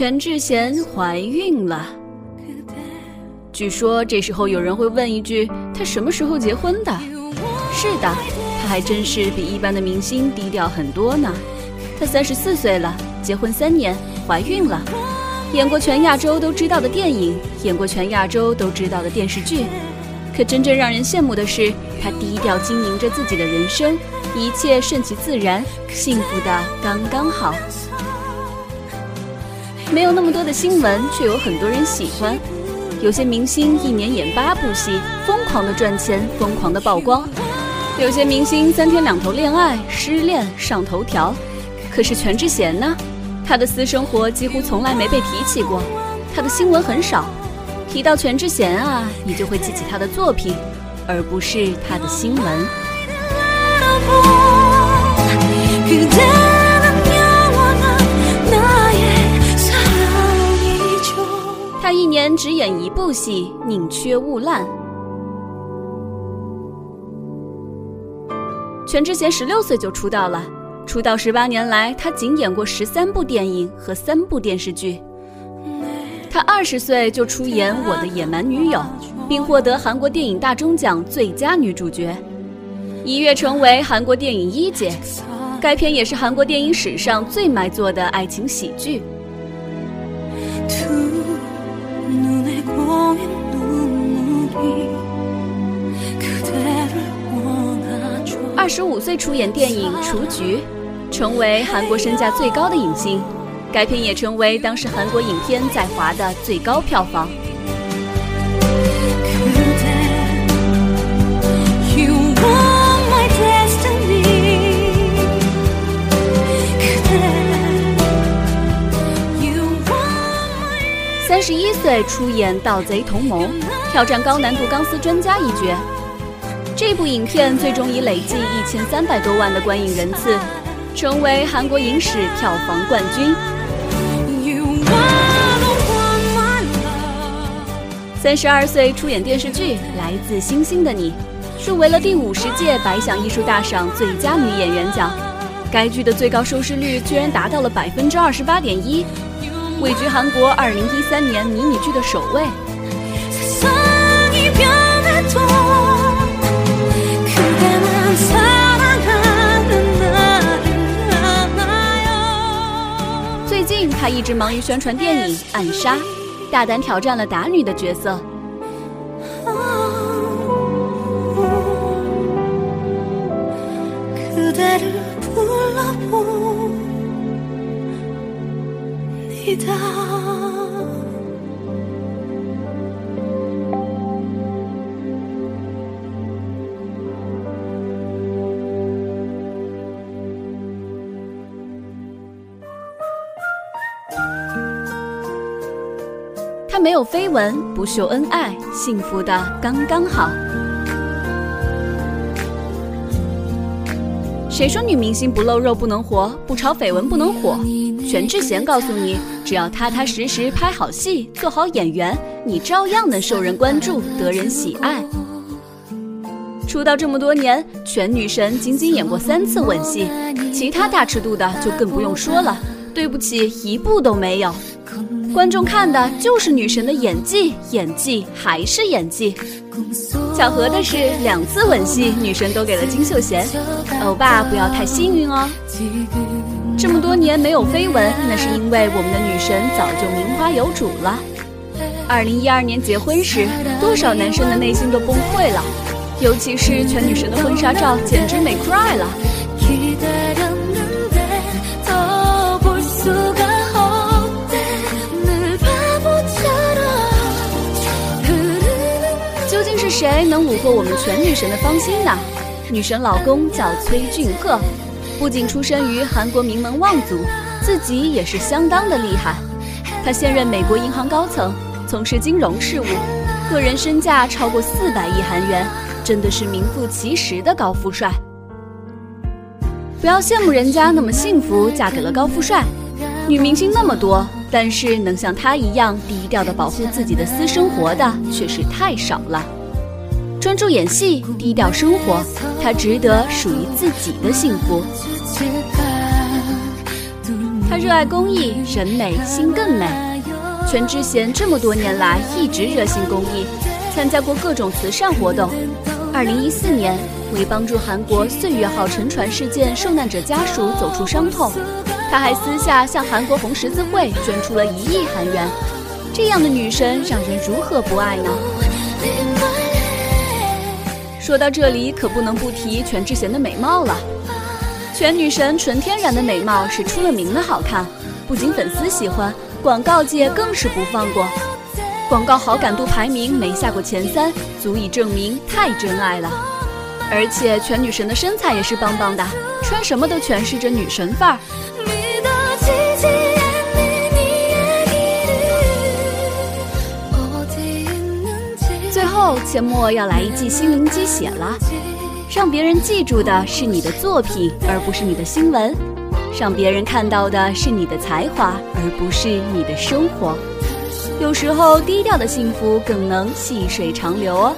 全智贤怀孕了。据说这时候有人会问一句：她什么时候结婚的？是的，她还真是比一般的明星低调很多呢。她三十四岁了，结婚三年，怀孕了，演过全亚洲都知道的电影，演过全亚洲都知道的电视剧。可真正让人羡慕的是，她低调经营着自己的人生，一切顺其自然，幸福的刚刚好。没有那么多的新闻，却有很多人喜欢。有些明星一年演八部戏，疯狂的赚钱，疯狂的曝光；有些明星三天两头恋爱、失恋上头条。可是全智贤呢？她的私生活几乎从来没被提起过，她的新闻很少。提到全智贤啊，你就会记起她的作品，而不是她的新闻。一年只演一部戏，宁缺毋滥。全智贤十六岁就出道了，出道十八年来，她仅演过十三部电影和三部电视剧。她二十岁就出演《我的野蛮女友》，并获得韩国电影大钟奖最佳女主角，一跃成为韩国电影一姐。该片也是韩国电影史上最卖座的爱情喜剧。두 눈에 고인 눈물이 그대를 원하죠 二十五岁出演电影《雏菊》，成为韩国身价最高的影星。该片也成为当时韩国影片在华的最高票房。 三十一岁出演《盗贼同盟》，挑战高难度钢丝专家一角。这部影片最终以累计一千三百多万的观影人次，成为韩国影史票房冠军。You are the one my love 三十二岁出演电视剧《来自星星的你》，入围了第五十届百想艺术大赏最佳女演员奖。该剧的最高收视率居然达到了百分之二十八点一，位居韩国二零一三年迷你剧的首位。最近，他一直忙于宣传电影《暗杀》，大胆挑战了打女的角色。他没有绯闻，不秀恩爱，幸福的刚刚好。谁说女明星不露肉不能活，不炒绯闻不能火？全智贤告诉你。只要踏踏实实拍好戏，做好演员，你照样能受人关注，得人喜爱。出道这么多年，全女神仅仅演过三次吻戏，其他大尺度的就更不用说了。对不起，一部都没有。观众看的就是女神的演技，演技还是演技。巧合的是，两次吻戏女神都给了金秀贤。欧巴不要太幸运哦。这么多年没有绯闻，那是因为我们的女神早就名花有主了。二零一二年结婚时，多少男生的内心都崩溃了，尤其是全女神的婚纱照，简直美 cry 了。究竟是谁能虏获我们全女神的芳心呢？女神老公叫崔俊赫。不仅出身于韩国名门望族，自己也是相当的厉害。他现任美国银行高层，从事金融事务，个人身价超过四百亿韩元，真的是名副其实的高富帅。不要羡慕人家那么幸福，嫁给了高富帅。女明星那么多，但是能像她一样低调的保护自己的私生活的却是太少了。专注演戏，低调生活，她值得属于自己的幸福。她热爱公益，人美心更美。全智贤这么多年来一直热心公益，参加过各种慈善活动。二零一四年，为帮助韩国岁月号沉船事件受难者家属走出伤痛，她还私下向韩国红十字会捐出了一亿韩元。这样的女神，让人如何不爱呢？说到这里，可不能不提全智贤的美貌了。全女神纯天然的美貌是出了名的好看，不仅粉丝喜欢，广告界更是不放过。广告好感度排名没下过前三，足以证明太真爱了。而且全女神的身材也是棒棒的，穿什么都诠释着女神范儿。最后，阡陌要来一记心灵鸡血了，让别人记住的是你的作品，而不是你的新闻；让别人看到的是你的才华，而不是你的生活。有时候，低调的幸福更能细水长流哦。